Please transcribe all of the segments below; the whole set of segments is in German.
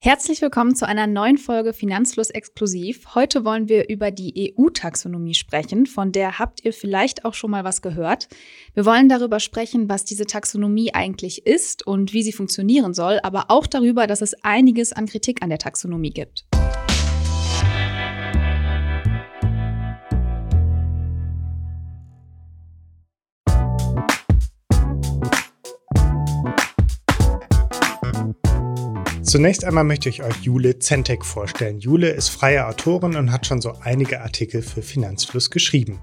Herzlich willkommen zu einer neuen Folge Finanzfluss Exklusiv. Heute wollen wir über die EU-Taxonomie sprechen, von der habt ihr vielleicht auch schon mal was gehört. Wir wollen darüber sprechen, was diese Taxonomie eigentlich ist und wie sie funktionieren soll, aber auch darüber, dass es einiges an Kritik an der Taxonomie gibt. Zunächst einmal möchte ich euch Jule Zentek vorstellen. Jule ist freie Autorin und hat schon so einige Artikel für Finanzfluss geschrieben.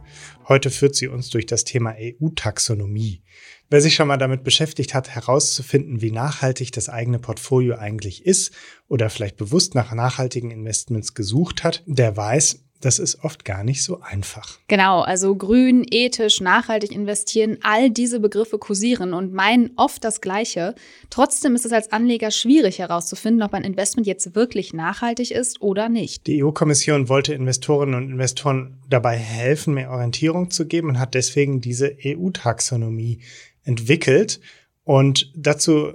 Heute führt sie uns durch das Thema EU-Taxonomie. Wer sich schon mal damit beschäftigt hat, herauszufinden, wie nachhaltig das eigene Portfolio eigentlich ist oder vielleicht bewusst nach nachhaltigen Investments gesucht hat, der weiß, das ist oft gar nicht so einfach. Genau, also grün, ethisch, nachhaltig investieren, all diese Begriffe kursieren und meinen oft das Gleiche. Trotzdem ist es als Anleger schwierig herauszufinden, ob ein Investment jetzt wirklich nachhaltig ist oder nicht. Die EU-Kommission wollte Investorinnen und Investoren dabei helfen, mehr Orientierung zu geben und hat deswegen diese EU-Taxonomie entwickelt. Und dazu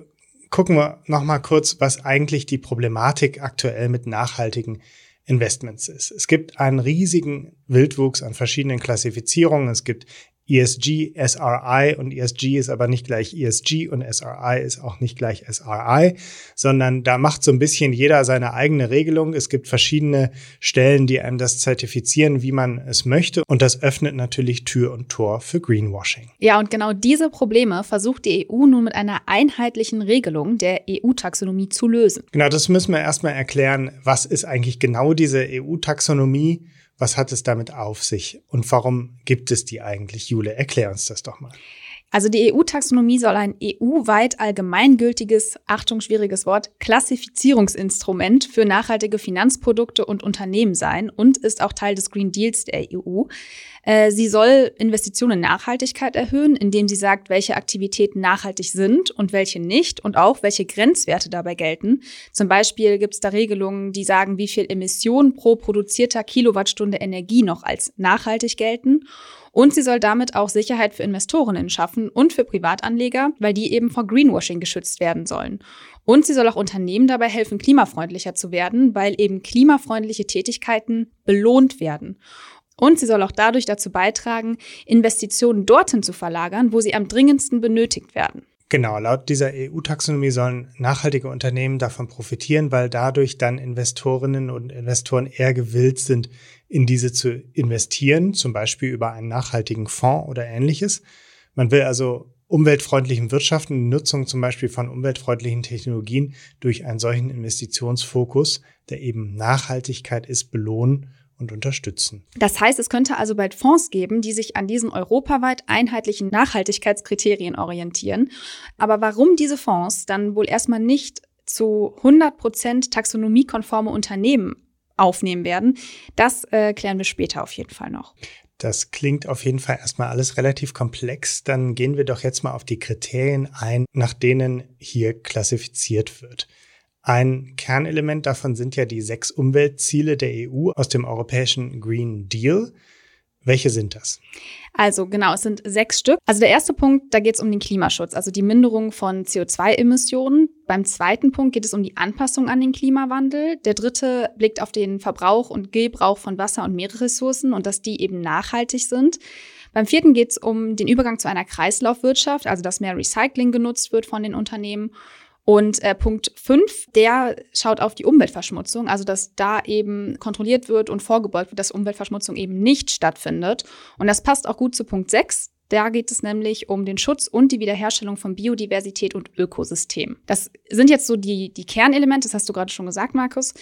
gucken wir nochmal kurz, was eigentlich die Problematik aktuell mit nachhaltigen Investments ist. Es gibt einen riesigen Wildwuchs an verschiedenen Klassifizierungen. Es gibt ESG, SRI und ESG ist aber nicht gleich ESG und SRI ist auch nicht gleich SRI, sondern da macht so ein bisschen jeder seine eigene Regelung. Es gibt verschiedene Stellen, die einem das zertifizieren, wie man es möchte und das öffnet natürlich Tür und Tor für Greenwashing. Ja, und genau diese Probleme versucht die EU nun mit einer einheitlichen Regelung der EU-Taxonomie zu lösen. Genau, das müssen wir erstmal erklären. Was ist eigentlich genau diese EU-Taxonomie? Was hat es damit auf sich und warum gibt es die eigentlich? Jule, erklär uns das doch mal. Also die EU-Taxonomie soll ein EU-weit allgemeingültiges, Achtung, schwieriges Wort, Klassifizierungsinstrument für nachhaltige Finanzprodukte und Unternehmen sein und ist auch Teil des Green Deals der EU. Äh, sie soll Investitionen in Nachhaltigkeit erhöhen, indem sie sagt, welche Aktivitäten nachhaltig sind und welche nicht und auch welche Grenzwerte dabei gelten. Zum Beispiel gibt es da Regelungen, die sagen, wie viel Emissionen pro produzierter Kilowattstunde Energie noch als nachhaltig gelten. Und sie soll damit auch Sicherheit für Investorinnen schaffen und für Privatanleger, weil die eben vor Greenwashing geschützt werden sollen. Und sie soll auch Unternehmen dabei helfen, klimafreundlicher zu werden, weil eben klimafreundliche Tätigkeiten belohnt werden. Und sie soll auch dadurch dazu beitragen, Investitionen dorthin zu verlagern, wo sie am dringendsten benötigt werden. Genau, laut dieser EU-Taxonomie sollen nachhaltige Unternehmen davon profitieren, weil dadurch dann Investorinnen und Investoren eher gewillt sind, in diese zu investieren, zum Beispiel über einen nachhaltigen Fonds oder ähnliches. Man will also umweltfreundlichen Wirtschaften, Nutzung zum Beispiel von umweltfreundlichen Technologien durch einen solchen Investitionsfokus, der eben Nachhaltigkeit ist, belohnen und unterstützen. Das heißt, es könnte also bald Fonds geben, die sich an diesen europaweit einheitlichen Nachhaltigkeitskriterien orientieren. Aber warum diese Fonds dann wohl erstmal nicht zu 100 Prozent taxonomiekonforme Unternehmen aufnehmen werden, das äh, klären wir später auf jeden Fall noch. Das klingt auf jeden Fall erstmal alles relativ komplex. Dann gehen wir doch jetzt mal auf die Kriterien ein, nach denen hier klassifiziert wird. Ein Kernelement davon sind ja die sechs Umweltziele der EU aus dem europäischen Green Deal. Welche sind das? Also genau, es sind sechs Stück. Also der erste Punkt, da geht es um den Klimaschutz, also die Minderung von CO2-Emissionen. Beim zweiten Punkt geht es um die Anpassung an den Klimawandel. Der dritte blickt auf den Verbrauch und Gebrauch von Wasser- und Meeresressourcen und dass die eben nachhaltig sind. Beim vierten geht es um den Übergang zu einer Kreislaufwirtschaft, also dass mehr Recycling genutzt wird von den Unternehmen. Und äh, Punkt 5, der schaut auf die Umweltverschmutzung, also dass da eben kontrolliert wird und vorgebeugt wird, dass Umweltverschmutzung eben nicht stattfindet. Und das passt auch gut zu Punkt 6. Da geht es nämlich um den Schutz und die Wiederherstellung von Biodiversität und Ökosystemen. Das sind jetzt so die, die Kernelemente, das hast du gerade schon gesagt, Markus.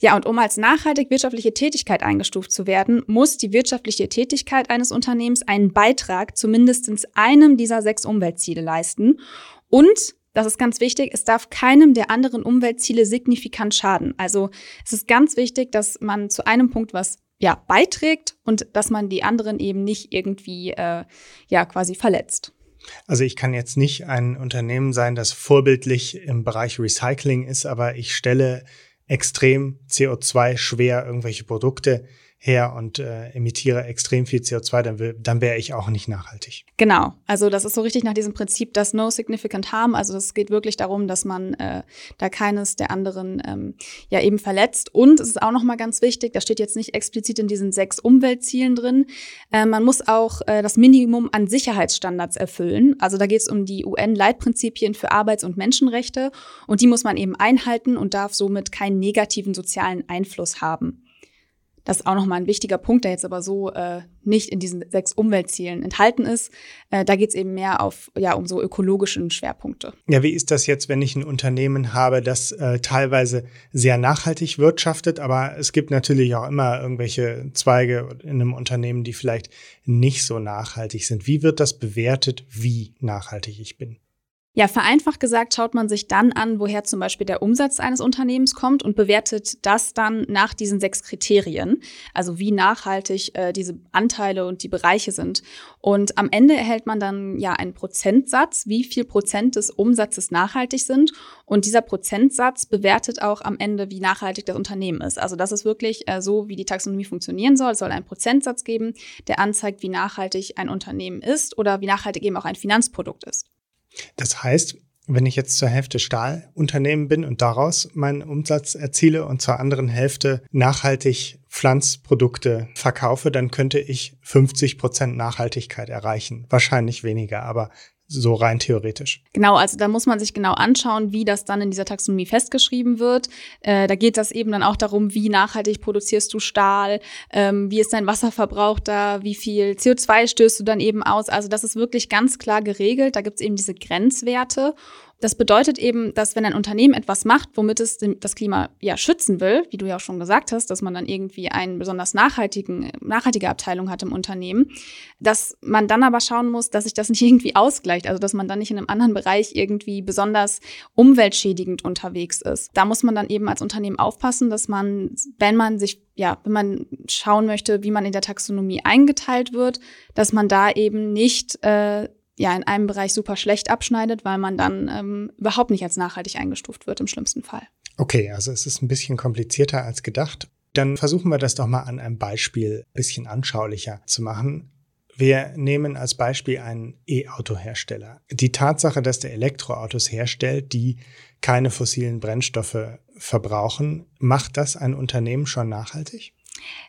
Ja, und um als nachhaltig wirtschaftliche Tätigkeit eingestuft zu werden, muss die wirtschaftliche Tätigkeit eines Unternehmens einen Beitrag zu mindestens einem dieser sechs Umweltziele leisten. Und das ist ganz wichtig. Es darf keinem der anderen Umweltziele signifikant schaden. Also es ist ganz wichtig, dass man zu einem Punkt was ja, beiträgt und dass man die anderen eben nicht irgendwie äh, ja quasi verletzt. Also ich kann jetzt nicht ein Unternehmen sein, das vorbildlich im Bereich Recycling ist, aber ich stelle extrem CO2 schwer irgendwelche Produkte her und äh, emitiere extrem viel CO2, dann, dann wäre ich auch nicht nachhaltig. Genau, also das ist so richtig nach diesem Prinzip, dass No Significant Harm, also es geht wirklich darum, dass man äh, da keines der anderen ähm, ja eben verletzt. Und es ist auch nochmal ganz wichtig, das steht jetzt nicht explizit in diesen sechs Umweltzielen drin, äh, man muss auch äh, das Minimum an Sicherheitsstandards erfüllen. Also da geht es um die UN-Leitprinzipien für Arbeits- und Menschenrechte und die muss man eben einhalten und darf somit keinen negativen sozialen Einfluss haben. Das ist auch nochmal ein wichtiger Punkt, der jetzt aber so äh, nicht in diesen sechs Umweltzielen enthalten ist. Äh, da geht es eben mehr auf, ja, um so ökologischen Schwerpunkte. Ja, wie ist das jetzt, wenn ich ein Unternehmen habe, das äh, teilweise sehr nachhaltig wirtschaftet, aber es gibt natürlich auch immer irgendwelche Zweige in einem Unternehmen, die vielleicht nicht so nachhaltig sind. Wie wird das bewertet, wie nachhaltig ich bin? Ja, vereinfacht gesagt schaut man sich dann an, woher zum Beispiel der Umsatz eines Unternehmens kommt und bewertet das dann nach diesen sechs Kriterien, also wie nachhaltig äh, diese Anteile und die Bereiche sind. Und am Ende erhält man dann ja einen Prozentsatz, wie viel Prozent des Umsatzes nachhaltig sind. Und dieser Prozentsatz bewertet auch am Ende, wie nachhaltig das Unternehmen ist. Also das ist wirklich äh, so, wie die Taxonomie funktionieren soll. Es soll einen Prozentsatz geben, der anzeigt, wie nachhaltig ein Unternehmen ist oder wie nachhaltig eben auch ein Finanzprodukt ist. Das heißt, wenn ich jetzt zur Hälfte Stahlunternehmen bin und daraus meinen Umsatz erziele und zur anderen Hälfte nachhaltig Pflanzprodukte verkaufe, dann könnte ich 50 Prozent Nachhaltigkeit erreichen. Wahrscheinlich weniger, aber so rein theoretisch. Genau, also da muss man sich genau anschauen, wie das dann in dieser Taxonomie festgeschrieben wird. Äh, da geht das eben dann auch darum, wie nachhaltig produzierst du Stahl, ähm, wie ist dein Wasserverbrauch da, wie viel CO2 stößt du dann eben aus. Also das ist wirklich ganz klar geregelt. Da gibt es eben diese Grenzwerte. Das bedeutet eben, dass wenn ein Unternehmen etwas macht, womit es das Klima ja schützen will, wie du ja auch schon gesagt hast, dass man dann irgendwie eine besonders nachhaltigen, nachhaltige Abteilung hat im Unternehmen, dass man dann aber schauen muss, dass sich das nicht irgendwie ausgleicht, also dass man dann nicht in einem anderen Bereich irgendwie besonders umweltschädigend unterwegs ist. Da muss man dann eben als Unternehmen aufpassen, dass man, wenn man sich ja, wenn man schauen möchte, wie man in der Taxonomie eingeteilt wird, dass man da eben nicht äh, ja in einem Bereich super schlecht abschneidet, weil man dann ähm, überhaupt nicht als nachhaltig eingestuft wird im schlimmsten Fall. Okay, also es ist ein bisschen komplizierter als gedacht. Dann versuchen wir das doch mal an einem Beispiel ein bisschen anschaulicher zu machen. Wir nehmen als Beispiel einen E-Auto-Hersteller. Die Tatsache, dass der Elektroautos herstellt, die keine fossilen Brennstoffe verbrauchen, macht das ein Unternehmen schon nachhaltig?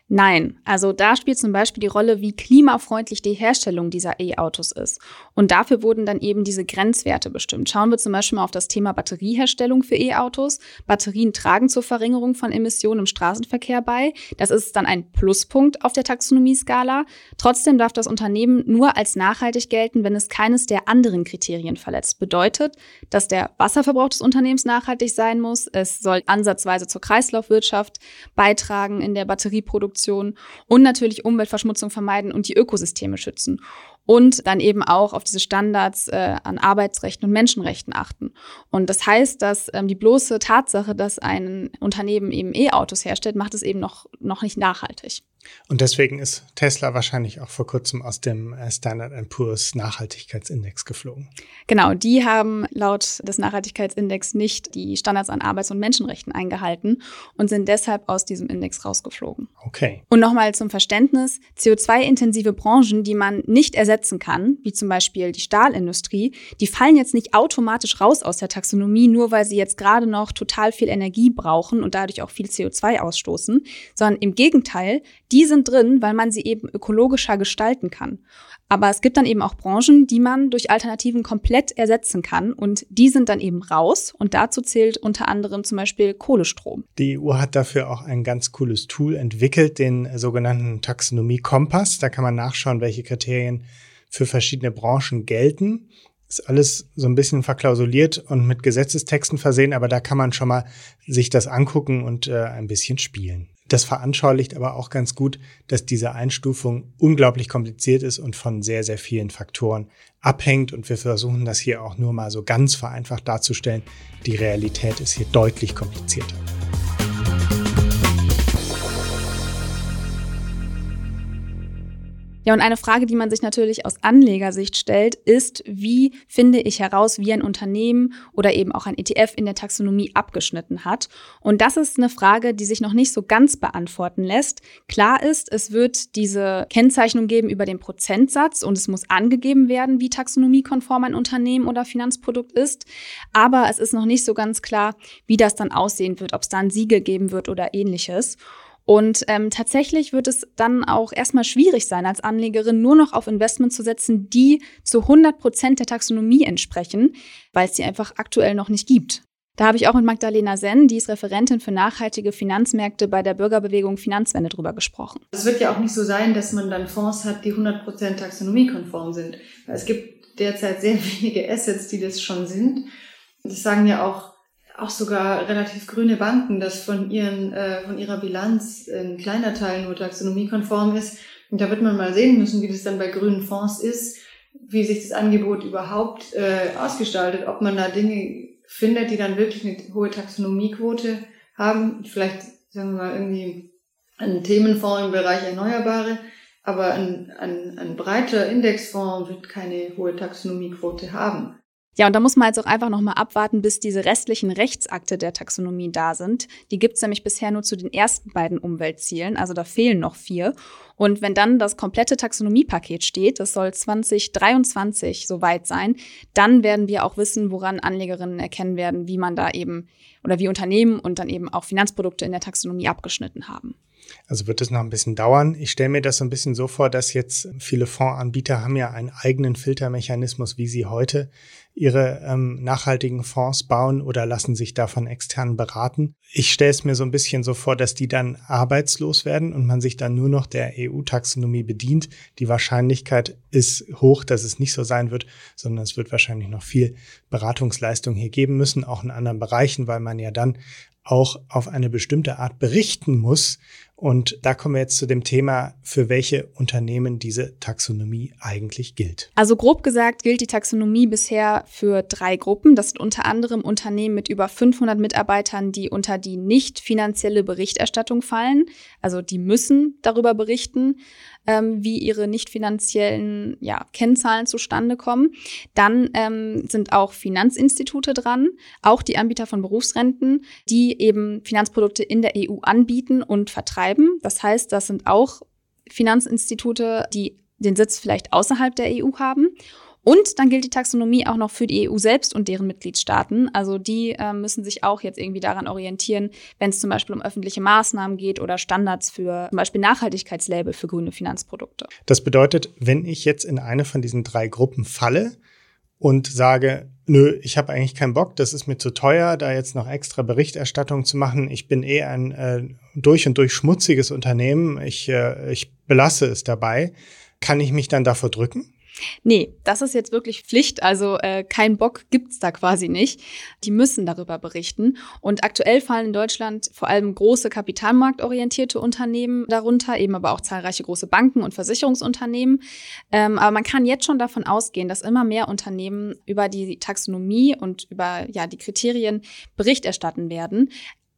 Nein, also da spielt zum Beispiel die Rolle, wie klimafreundlich die Herstellung dieser E-Autos ist. Und dafür wurden dann eben diese Grenzwerte bestimmt. Schauen wir zum Beispiel mal auf das Thema Batterieherstellung für E-Autos. Batterien tragen zur Verringerung von Emissionen im Straßenverkehr bei. Das ist dann ein Pluspunkt auf der Taxonomieskala. Trotzdem darf das Unternehmen nur als nachhaltig gelten, wenn es keines der anderen Kriterien verletzt. Bedeutet, dass der Wasserverbrauch des Unternehmens nachhaltig sein muss. Es soll ansatzweise zur Kreislaufwirtschaft beitragen in der Batterieproduktion Produktion und natürlich Umweltverschmutzung vermeiden und die Ökosysteme schützen. Und dann eben auch auf diese Standards äh, an Arbeitsrechten und Menschenrechten achten. Und das heißt, dass ähm, die bloße Tatsache, dass ein Unternehmen eben E-Autos herstellt, macht es eben noch, noch nicht nachhaltig. Und deswegen ist Tesla wahrscheinlich auch vor kurzem aus dem äh, Standard Poor's Nachhaltigkeitsindex geflogen. Genau, die haben laut des Nachhaltigkeitsindex nicht die Standards an Arbeits- und Menschenrechten eingehalten und sind deshalb aus diesem Index rausgeflogen. Okay. Und nochmal zum Verständnis, CO2-intensive Branchen, die man nicht ersetzen kann, wie zum Beispiel die Stahlindustrie, die fallen jetzt nicht automatisch raus aus der Taxonomie, nur weil sie jetzt gerade noch total viel Energie brauchen und dadurch auch viel CO2 ausstoßen, sondern im Gegenteil, die sind drin, weil man sie eben ökologischer gestalten kann. Aber es gibt dann eben auch Branchen, die man durch Alternativen komplett ersetzen kann und die sind dann eben raus und dazu zählt unter anderem zum Beispiel Kohlestrom. Die EU hat dafür auch ein ganz cooles Tool entwickelt, den sogenannten Taxonomie-Kompass. Da kann man nachschauen, welche Kriterien für verschiedene Branchen gelten. Ist alles so ein bisschen verklausuliert und mit Gesetzestexten versehen, aber da kann man schon mal sich das angucken und äh, ein bisschen spielen. Das veranschaulicht aber auch ganz gut, dass diese Einstufung unglaublich kompliziert ist und von sehr, sehr vielen Faktoren abhängt. Und wir versuchen das hier auch nur mal so ganz vereinfacht darzustellen. Die Realität ist hier deutlich komplizierter. Ja, und eine Frage, die man sich natürlich aus Anlegersicht stellt, ist, wie finde ich heraus, wie ein Unternehmen oder eben auch ein ETF in der Taxonomie abgeschnitten hat? Und das ist eine Frage, die sich noch nicht so ganz beantworten lässt. Klar ist, es wird diese Kennzeichnung geben über den Prozentsatz und es muss angegeben werden, wie taxonomiekonform ein Unternehmen oder Finanzprodukt ist. Aber es ist noch nicht so ganz klar, wie das dann aussehen wird, ob es da ein Siegel geben wird oder ähnliches. Und ähm, tatsächlich wird es dann auch erstmal schwierig sein, als Anlegerin nur noch auf Investments zu setzen, die zu 100 Prozent der Taxonomie entsprechen, weil es sie einfach aktuell noch nicht gibt. Da habe ich auch mit Magdalena Senn, die ist Referentin für nachhaltige Finanzmärkte bei der Bürgerbewegung Finanzwende drüber gesprochen. Es wird ja auch nicht so sein, dass man dann Fonds hat, die 100 Prozent taxonomiekonform sind. Es gibt derzeit sehr wenige Assets, die das schon sind. Das sagen ja auch auch sogar relativ grüne Banken, dass von ihren äh, von ihrer Bilanz ein kleiner Teil nur taxonomiekonform ist. Und da wird man mal sehen müssen, wie das dann bei grünen Fonds ist, wie sich das Angebot überhaupt äh, ausgestaltet, ob man da Dinge findet, die dann wirklich eine hohe Taxonomiequote haben. Vielleicht sagen wir mal irgendwie ein Themenfonds im Bereich Erneuerbare, aber ein, ein, ein breiter Indexfonds wird keine hohe Taxonomiequote haben. Ja, und da muss man jetzt auch einfach nochmal abwarten, bis diese restlichen Rechtsakte der Taxonomie da sind. Die gibt's nämlich bisher nur zu den ersten beiden Umweltzielen, also da fehlen noch vier. Und wenn dann das komplette Taxonomiepaket steht, das soll 2023 soweit sein, dann werden wir auch wissen, woran Anlegerinnen erkennen werden, wie man da eben oder wie Unternehmen und dann eben auch Finanzprodukte in der Taxonomie abgeschnitten haben. Also wird es noch ein bisschen dauern. Ich stelle mir das so ein bisschen so vor, dass jetzt viele Fondsanbieter haben ja einen eigenen Filtermechanismus, wie sie heute ihre ähm, nachhaltigen Fonds bauen oder lassen sich davon extern beraten. Ich stelle es mir so ein bisschen so vor, dass die dann arbeitslos werden und man sich dann nur noch der EU-Taxonomie bedient. Die Wahrscheinlichkeit ist hoch, dass es nicht so sein wird, sondern es wird wahrscheinlich noch viel Beratungsleistung hier geben müssen, auch in anderen Bereichen, weil man ja dann auch auf eine bestimmte Art berichten muss. Und da kommen wir jetzt zu dem Thema, für welche Unternehmen diese Taxonomie eigentlich gilt. Also grob gesagt gilt die Taxonomie bisher für drei Gruppen. Das sind unter anderem Unternehmen mit über 500 Mitarbeitern, die unter die nicht finanzielle Berichterstattung fallen. Also die müssen darüber berichten ähm, wie ihre nicht finanziellen ja, Kennzahlen zustande kommen. Dann ähm, sind auch Finanzinstitute dran, auch die Anbieter von Berufsrenten, die eben Finanzprodukte in der EU anbieten und vertreiben. Das heißt, das sind auch Finanzinstitute, die den Sitz vielleicht außerhalb der EU haben. Und dann gilt die Taxonomie auch noch für die EU selbst und deren Mitgliedstaaten. Also die äh, müssen sich auch jetzt irgendwie daran orientieren, wenn es zum Beispiel um öffentliche Maßnahmen geht oder Standards für zum Beispiel Nachhaltigkeitslabel für grüne Finanzprodukte. Das bedeutet, wenn ich jetzt in eine von diesen drei Gruppen falle und sage, nö, ich habe eigentlich keinen Bock, das ist mir zu teuer, da jetzt noch extra Berichterstattung zu machen. Ich bin eh ein äh, durch und durch schmutziges Unternehmen. Ich, äh, ich belasse es dabei. Kann ich mich dann davor drücken? Nee, das ist jetzt wirklich Pflicht. Also äh, kein Bock gibt's da quasi nicht. Die müssen darüber berichten. Und aktuell fallen in Deutschland vor allem große kapitalmarktorientierte Unternehmen darunter, eben aber auch zahlreiche große Banken und Versicherungsunternehmen. Ähm, aber man kann jetzt schon davon ausgehen, dass immer mehr Unternehmen über die Taxonomie und über ja die Kriterien Bericht erstatten werden.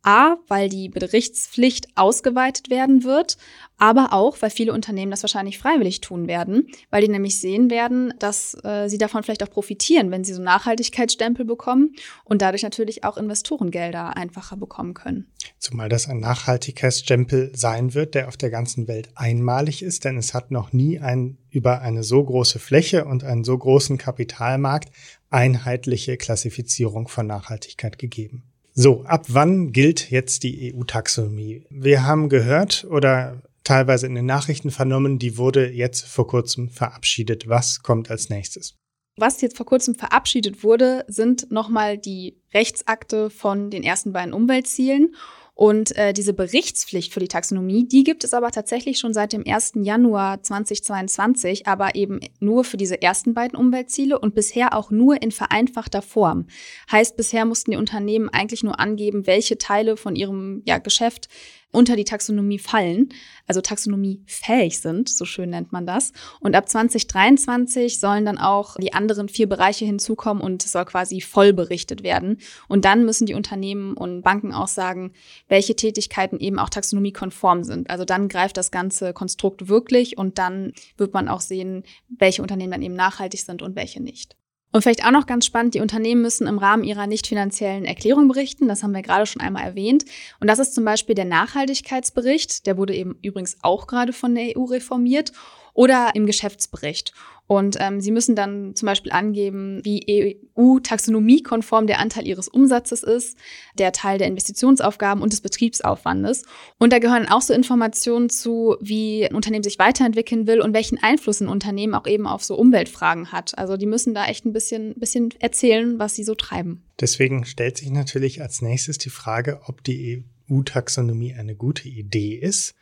A, weil die Berichtspflicht ausgeweitet werden wird, aber auch, weil viele Unternehmen das wahrscheinlich freiwillig tun werden, weil die nämlich sehen werden, dass äh, sie davon vielleicht auch profitieren, wenn sie so Nachhaltigkeitsstempel bekommen und dadurch natürlich auch Investorengelder einfacher bekommen können. Zumal das ein Nachhaltigkeitsstempel sein wird, der auf der ganzen Welt einmalig ist, denn es hat noch nie ein, über eine so große Fläche und einen so großen Kapitalmarkt einheitliche Klassifizierung von Nachhaltigkeit gegeben. So, ab wann gilt jetzt die EU-Taxonomie? Wir haben gehört oder teilweise in den Nachrichten vernommen, die wurde jetzt vor kurzem verabschiedet. Was kommt als nächstes? Was jetzt vor kurzem verabschiedet wurde, sind nochmal die Rechtsakte von den ersten beiden Umweltzielen und äh, diese Berichtspflicht für die Taxonomie, die gibt es aber tatsächlich schon seit dem 1. Januar 2022, aber eben nur für diese ersten beiden Umweltziele und bisher auch nur in vereinfachter Form. Heißt, bisher mussten die Unternehmen eigentlich nur angeben, welche Teile von ihrem ja, Geschäft unter die Taxonomie fallen, also taxonomiefähig sind, so schön nennt man das. Und ab 2023 sollen dann auch die anderen vier Bereiche hinzukommen und es soll quasi voll berichtet werden. Und dann müssen die Unternehmen und Banken auch sagen, welche Tätigkeiten eben auch taxonomiekonform sind. Also dann greift das ganze Konstrukt wirklich und dann wird man auch sehen, welche Unternehmen dann eben nachhaltig sind und welche nicht. Und vielleicht auch noch ganz spannend, die Unternehmen müssen im Rahmen ihrer nicht finanziellen Erklärung berichten. Das haben wir gerade schon einmal erwähnt. Und das ist zum Beispiel der Nachhaltigkeitsbericht. Der wurde eben übrigens auch gerade von der EU reformiert oder im Geschäftsbericht. Und ähm, sie müssen dann zum Beispiel angeben, wie EU-taxonomiekonform der Anteil ihres Umsatzes ist, der Teil der Investitionsaufgaben und des Betriebsaufwandes. Und da gehören auch so Informationen zu, wie ein Unternehmen sich weiterentwickeln will und welchen Einfluss ein Unternehmen auch eben auf so Umweltfragen hat. Also die müssen da echt ein bisschen, bisschen erzählen, was sie so treiben. Deswegen stellt sich natürlich als nächstes die Frage, ob die EU-Taxonomie eine gute Idee ist.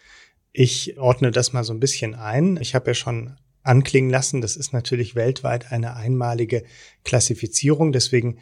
Ich ordne das mal so ein bisschen ein. Ich habe ja schon anklingen lassen, das ist natürlich weltweit eine einmalige Klassifizierung. Deswegen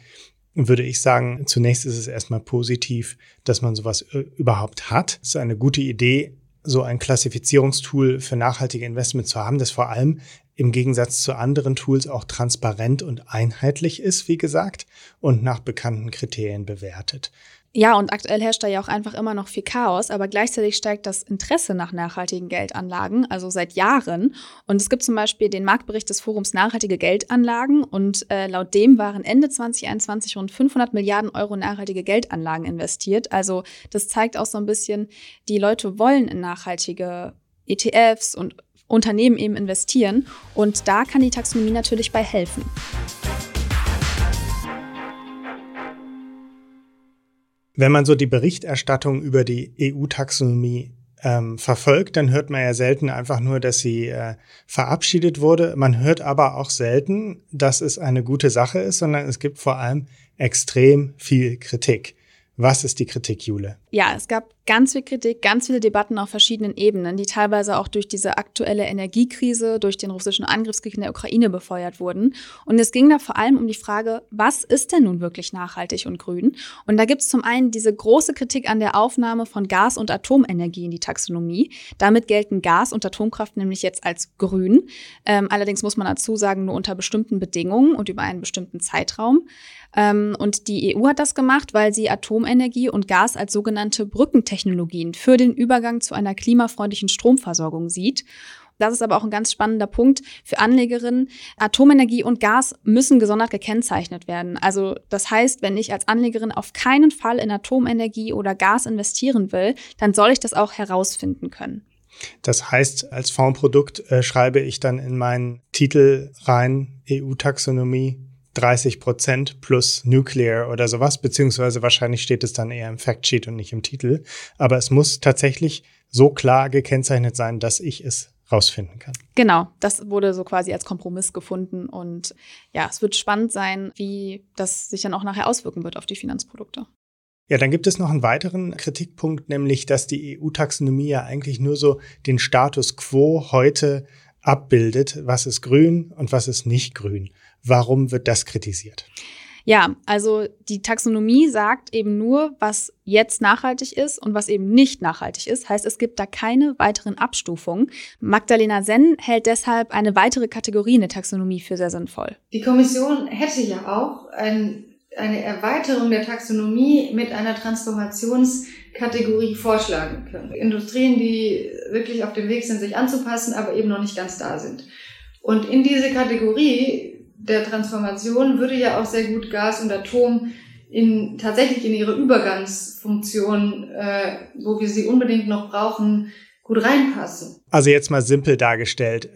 würde ich sagen, zunächst ist es erstmal positiv, dass man sowas äh, überhaupt hat. Es ist eine gute Idee, so ein Klassifizierungstool für nachhaltige Investment zu haben, das vor allem im Gegensatz zu anderen Tools auch transparent und einheitlich ist, wie gesagt, und nach bekannten Kriterien bewertet. Ja, und aktuell herrscht da ja auch einfach immer noch viel Chaos, aber gleichzeitig steigt das Interesse nach nachhaltigen Geldanlagen, also seit Jahren. Und es gibt zum Beispiel den Marktbericht des Forums Nachhaltige Geldanlagen und äh, laut dem waren Ende 2021 rund 500 Milliarden Euro nachhaltige Geldanlagen investiert. Also das zeigt auch so ein bisschen, die Leute wollen in nachhaltige ETFs und Unternehmen eben investieren und da kann die Taxonomie natürlich bei helfen. Wenn man so die Berichterstattung über die EU-Taxonomie ähm, verfolgt, dann hört man ja selten einfach nur, dass sie äh, verabschiedet wurde. Man hört aber auch selten, dass es eine gute Sache ist, sondern es gibt vor allem extrem viel Kritik. Was ist die Kritik, Jule? Ja, es gab ganz viel Kritik, ganz viele Debatten auf verschiedenen Ebenen, die teilweise auch durch diese aktuelle Energiekrise, durch den russischen Angriffskrieg in der Ukraine befeuert wurden. Und es ging da vor allem um die Frage, was ist denn nun wirklich nachhaltig und grün? Und da gibt es zum einen diese große Kritik an der Aufnahme von Gas- und Atomenergie in die Taxonomie. Damit gelten Gas und Atomkraft nämlich jetzt als grün. Ähm, allerdings muss man dazu sagen, nur unter bestimmten Bedingungen und über einen bestimmten Zeitraum. Ähm, und die EU hat das gemacht, weil sie Atomenergie und Gas als sogenannte Brückentechnologien für den Übergang zu einer klimafreundlichen Stromversorgung sieht. Das ist aber auch ein ganz spannender Punkt für Anlegerinnen. Atomenergie und Gas müssen gesondert gekennzeichnet werden. Also das heißt, wenn ich als Anlegerin auf keinen Fall in Atomenergie oder Gas investieren will, dann soll ich das auch herausfinden können. Das heißt, als Fondsprodukt äh, schreibe ich dann in meinen Titel rein EU-Taxonomie 30 Prozent plus Nuclear oder sowas, beziehungsweise wahrscheinlich steht es dann eher im Factsheet und nicht im Titel. Aber es muss tatsächlich so klar gekennzeichnet sein, dass ich es rausfinden kann. Genau, das wurde so quasi als Kompromiss gefunden und ja, es wird spannend sein, wie das sich dann auch nachher auswirken wird auf die Finanzprodukte. Ja, dann gibt es noch einen weiteren Kritikpunkt, nämlich, dass die EU-Taxonomie ja eigentlich nur so den Status quo heute abbildet, was ist grün und was ist nicht grün. Warum wird das kritisiert? Ja, also die Taxonomie sagt eben nur, was jetzt nachhaltig ist und was eben nicht nachhaltig ist. Heißt, es gibt da keine weiteren Abstufungen. Magdalena Senn hält deshalb eine weitere Kategorie in der Taxonomie für sehr sinnvoll. Die Kommission hätte ja auch ein, eine Erweiterung der Taxonomie mit einer Transformationskategorie vorschlagen können. Industrien, die wirklich auf dem Weg sind, sich anzupassen, aber eben noch nicht ganz da sind. Und in diese Kategorie der Transformation würde ja auch sehr gut Gas und Atom in, tatsächlich in ihre Übergangsfunktion, äh, wo wir sie unbedingt noch brauchen, gut reinpassen. Also jetzt mal simpel dargestellt,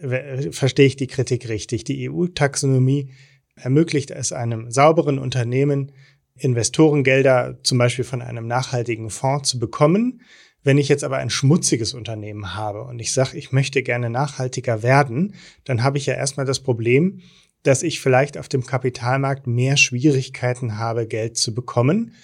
verstehe ich die Kritik richtig. Die EU-Taxonomie ermöglicht es einem sauberen Unternehmen, Investorengelder zum Beispiel von einem nachhaltigen Fonds zu bekommen. Wenn ich jetzt aber ein schmutziges Unternehmen habe und ich sage, ich möchte gerne nachhaltiger werden, dann habe ich ja erstmal das Problem, dass ich vielleicht auf dem Kapitalmarkt mehr Schwierigkeiten habe, Geld zu bekommen.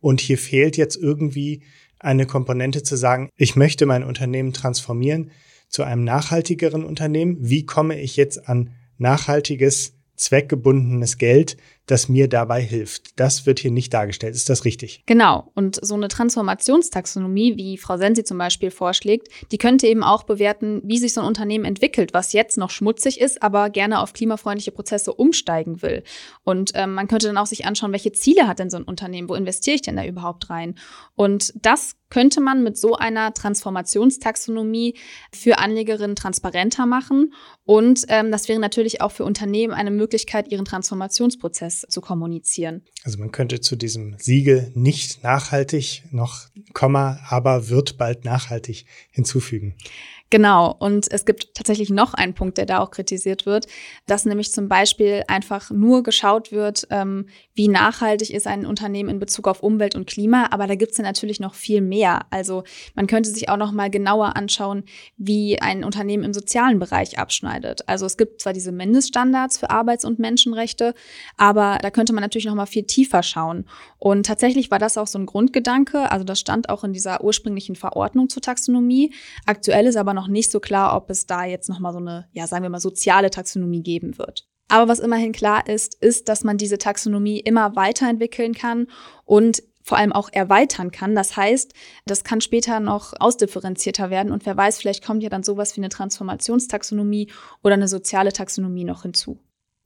Und hier fehlt jetzt irgendwie eine Komponente zu sagen, ich möchte mein Unternehmen transformieren zu einem nachhaltigeren Unternehmen. Wie komme ich jetzt an nachhaltiges, zweckgebundenes Geld, das mir dabei hilft. Das wird hier nicht dargestellt. Ist das richtig? Genau. Und so eine Transformationstaxonomie, wie Frau Sensi zum Beispiel vorschlägt, die könnte eben auch bewerten, wie sich so ein Unternehmen entwickelt, was jetzt noch schmutzig ist, aber gerne auf klimafreundliche Prozesse umsteigen will. Und ähm, man könnte dann auch sich anschauen, welche Ziele hat denn so ein Unternehmen? Wo investiere ich denn da überhaupt rein? Und das könnte man mit so einer Transformationstaxonomie für Anlegerinnen transparenter machen. Und ähm, das wäre natürlich auch für Unternehmen eine Möglichkeit, ihren Transformationsprozess zu kommunizieren. Also man könnte zu diesem Siegel nicht nachhaltig noch Komma, aber wird bald nachhaltig hinzufügen. Genau. Und es gibt tatsächlich noch einen Punkt, der da auch kritisiert wird, dass nämlich zum Beispiel einfach nur geschaut wird, ähm, wie nachhaltig ist ein Unternehmen in Bezug auf Umwelt und Klima. Aber da gibt es ja natürlich noch viel mehr. Also man könnte sich auch noch mal genauer anschauen, wie ein Unternehmen im sozialen Bereich abschneidet. Also es gibt zwar diese Mindeststandards für Arbeits- und Menschenrechte, aber da könnte man natürlich noch mal viel tiefer schauen. Und tatsächlich war das auch so ein Grundgedanke. Also das stand auch in dieser ursprünglichen Verordnung zur Taxonomie. Aktuell ist aber noch nicht so klar, ob es da jetzt noch mal so eine, ja sagen wir mal, soziale Taxonomie geben wird. Aber was immerhin klar ist, ist, dass man diese Taxonomie immer weiterentwickeln kann und vor allem auch erweitern kann. Das heißt, das kann später noch ausdifferenzierter werden und wer weiß, vielleicht kommt ja dann sowas wie eine Transformationstaxonomie oder eine soziale Taxonomie noch hinzu.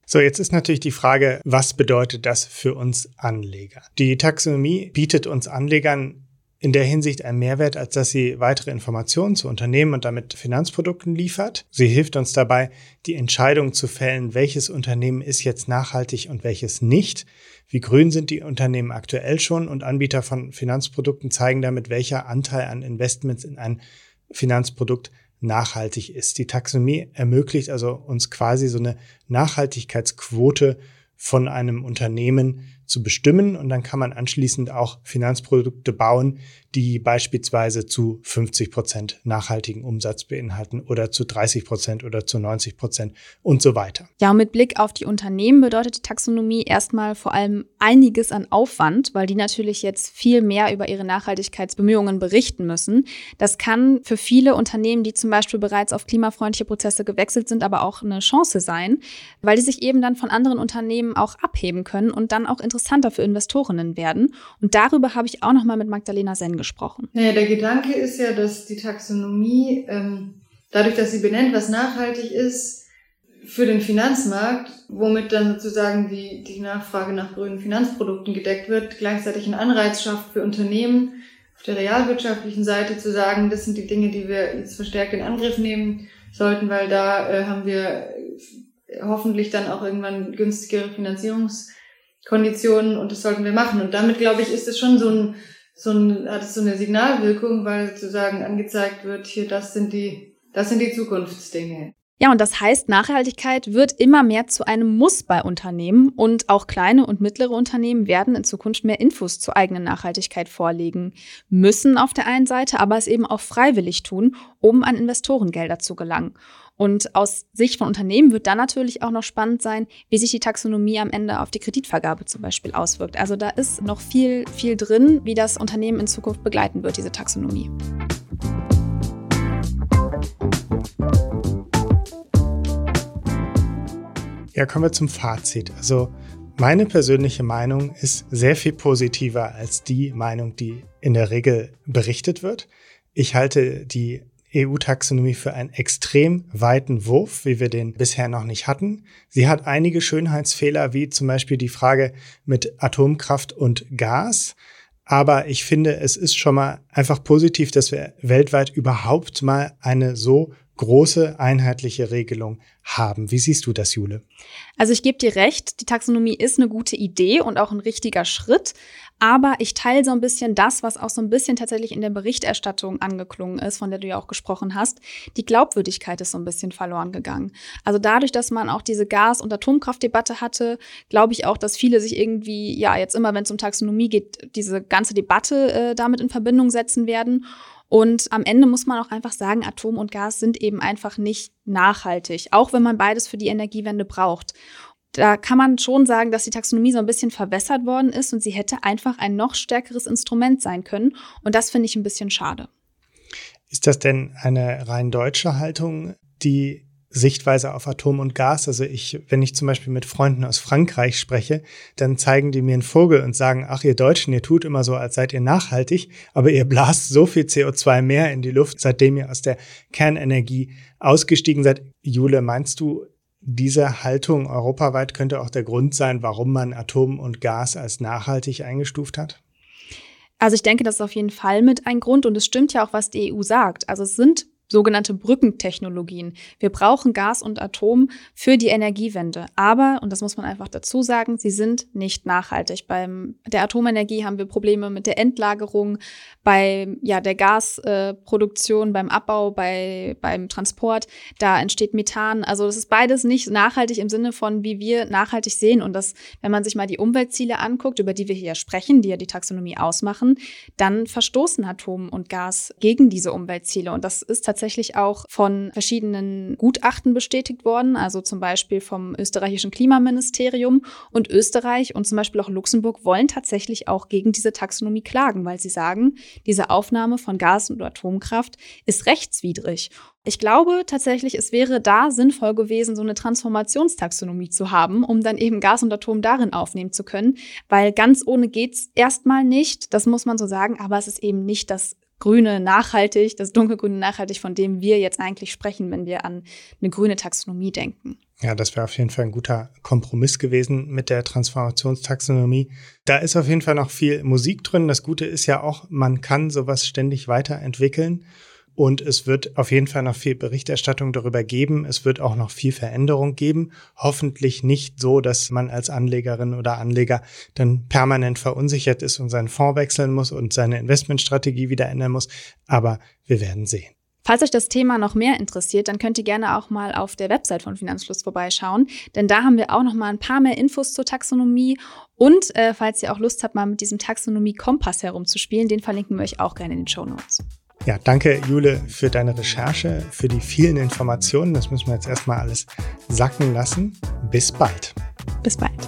So, jetzt ist natürlich die Frage, was bedeutet das für uns Anleger? Die Taxonomie bietet uns Anlegern in der Hinsicht ein Mehrwert, als dass sie weitere Informationen zu Unternehmen und damit Finanzprodukten liefert. Sie hilft uns dabei, die Entscheidung zu fällen, welches Unternehmen ist jetzt nachhaltig und welches nicht. Wie grün sind die Unternehmen aktuell schon und Anbieter von Finanzprodukten zeigen damit, welcher Anteil an Investments in ein Finanzprodukt nachhaltig ist. Die Taxonomie ermöglicht also uns quasi so eine Nachhaltigkeitsquote von einem Unternehmen zu bestimmen und dann kann man anschließend auch Finanzprodukte bauen, die beispielsweise zu 50 Prozent nachhaltigen Umsatz beinhalten oder zu 30 Prozent oder zu 90 Prozent und so weiter. Ja, und mit Blick auf die Unternehmen bedeutet die Taxonomie erstmal vor allem einiges an Aufwand, weil die natürlich jetzt viel mehr über ihre Nachhaltigkeitsbemühungen berichten müssen. Das kann für viele Unternehmen, die zum Beispiel bereits auf klimafreundliche Prozesse gewechselt sind, aber auch eine Chance sein, weil die sich eben dann von anderen Unternehmen auch abheben können und dann auch interessanter für Investorinnen werden. Und darüber habe ich auch noch mal mit Magdalena Sen gesprochen. Naja, der Gedanke ist ja, dass die Taxonomie, ähm, dadurch, dass sie benennt, was nachhaltig ist, für den Finanzmarkt, womit dann sozusagen die, die Nachfrage nach grünen Finanzprodukten gedeckt wird, gleichzeitig einen Anreiz schafft für Unternehmen auf der realwirtschaftlichen Seite zu sagen, das sind die Dinge, die wir jetzt verstärkt in Angriff nehmen sollten, weil da äh, haben wir hoffentlich dann auch irgendwann günstigere Finanzierungskonditionen und das sollten wir machen. Und damit, glaube ich, ist es schon so ein so ein, hat es so eine Signalwirkung, weil sozusagen angezeigt wird, hier, das sind die, das sind die Zukunftsdinge. Ja, und das heißt, Nachhaltigkeit wird immer mehr zu einem Muss bei Unternehmen und auch kleine und mittlere Unternehmen werden in Zukunft mehr Infos zur eigenen Nachhaltigkeit vorlegen müssen auf der einen Seite, aber es eben auch freiwillig tun, um an Investorengelder zu gelangen. Und aus Sicht von Unternehmen wird dann natürlich auch noch spannend sein, wie sich die Taxonomie am Ende auf die Kreditvergabe zum Beispiel auswirkt. Also da ist noch viel, viel drin, wie das Unternehmen in Zukunft begleiten wird, diese Taxonomie. Ja, kommen wir zum Fazit. Also meine persönliche Meinung ist sehr viel positiver als die Meinung, die in der Regel berichtet wird. Ich halte die EU-Taxonomie für einen extrem weiten Wurf, wie wir den bisher noch nicht hatten. Sie hat einige Schönheitsfehler, wie zum Beispiel die Frage mit Atomkraft und Gas. Aber ich finde, es ist schon mal einfach positiv, dass wir weltweit überhaupt mal eine so große einheitliche Regelung haben. Wie siehst du das, Jule? Also ich gebe dir recht, die Taxonomie ist eine gute Idee und auch ein richtiger Schritt. Aber ich teile so ein bisschen das, was auch so ein bisschen tatsächlich in der Berichterstattung angeklungen ist, von der du ja auch gesprochen hast. Die Glaubwürdigkeit ist so ein bisschen verloren gegangen. Also dadurch, dass man auch diese Gas- und Atomkraftdebatte hatte, glaube ich auch, dass viele sich irgendwie, ja, jetzt immer, wenn es um Taxonomie geht, diese ganze Debatte äh, damit in Verbindung setzen werden. Und am Ende muss man auch einfach sagen, Atom und Gas sind eben einfach nicht nachhaltig, auch wenn man beides für die Energiewende braucht. Da kann man schon sagen, dass die Taxonomie so ein bisschen verwässert worden ist und sie hätte einfach ein noch stärkeres Instrument sein können. Und das finde ich ein bisschen schade. Ist das denn eine rein deutsche Haltung, die Sichtweise auf Atom und Gas. Also ich, wenn ich zum Beispiel mit Freunden aus Frankreich spreche, dann zeigen die mir einen Vogel und sagen, ach ihr Deutschen, ihr tut immer so, als seid ihr nachhaltig, aber ihr blast so viel CO2 mehr in die Luft, seitdem ihr aus der Kernenergie ausgestiegen seid. Jule, meinst du, diese Haltung europaweit könnte auch der Grund sein, warum man Atom und Gas als nachhaltig eingestuft hat? Also ich denke, das ist auf jeden Fall mit ein Grund und es stimmt ja auch, was die EU sagt. Also es sind sogenannte Brückentechnologien. Wir brauchen Gas und Atom für die Energiewende. Aber, und das muss man einfach dazu sagen, sie sind nicht nachhaltig. Beim der Atomenergie haben wir Probleme mit der Endlagerung, bei ja, der Gasproduktion, äh, beim Abbau, bei, beim Transport. Da entsteht Methan. Also das ist beides nicht nachhaltig im Sinne von, wie wir nachhaltig sehen. Und das, wenn man sich mal die Umweltziele anguckt, über die wir hier sprechen, die ja die Taxonomie ausmachen, dann verstoßen Atom und Gas gegen diese Umweltziele. Und das ist tatsächlich tatsächlich auch von verschiedenen Gutachten bestätigt worden, also zum Beispiel vom österreichischen Klimaministerium. Und Österreich und zum Beispiel auch Luxemburg wollen tatsächlich auch gegen diese Taxonomie klagen, weil sie sagen, diese Aufnahme von Gas und Atomkraft ist rechtswidrig. Ich glaube tatsächlich, es wäre da sinnvoll gewesen, so eine Transformationstaxonomie zu haben, um dann eben Gas und Atom darin aufnehmen zu können, weil ganz ohne geht's erstmal nicht, das muss man so sagen, aber es ist eben nicht das grüne nachhaltig, das dunkelgrüne nachhaltig, von dem wir jetzt eigentlich sprechen, wenn wir an eine grüne Taxonomie denken. Ja, das wäre auf jeden Fall ein guter Kompromiss gewesen mit der Transformationstaxonomie. Da ist auf jeden Fall noch viel Musik drin. Das Gute ist ja auch, man kann sowas ständig weiterentwickeln. Und es wird auf jeden Fall noch viel Berichterstattung darüber geben. Es wird auch noch viel Veränderung geben. Hoffentlich nicht so, dass man als Anlegerin oder Anleger dann permanent verunsichert ist und seinen Fonds wechseln muss und seine Investmentstrategie wieder ändern muss. Aber wir werden sehen. Falls euch das Thema noch mehr interessiert, dann könnt ihr gerne auch mal auf der Website von Finanzfluss vorbeischauen, denn da haben wir auch noch mal ein paar mehr Infos zur Taxonomie und äh, falls ihr auch Lust habt, mal mit diesem Taxonomie-Kompass herumzuspielen, den verlinken wir euch auch gerne in den Show Notes. Ja, danke Jule für deine Recherche, für die vielen Informationen. Das müssen wir jetzt erstmal alles sacken lassen. Bis bald. Bis bald.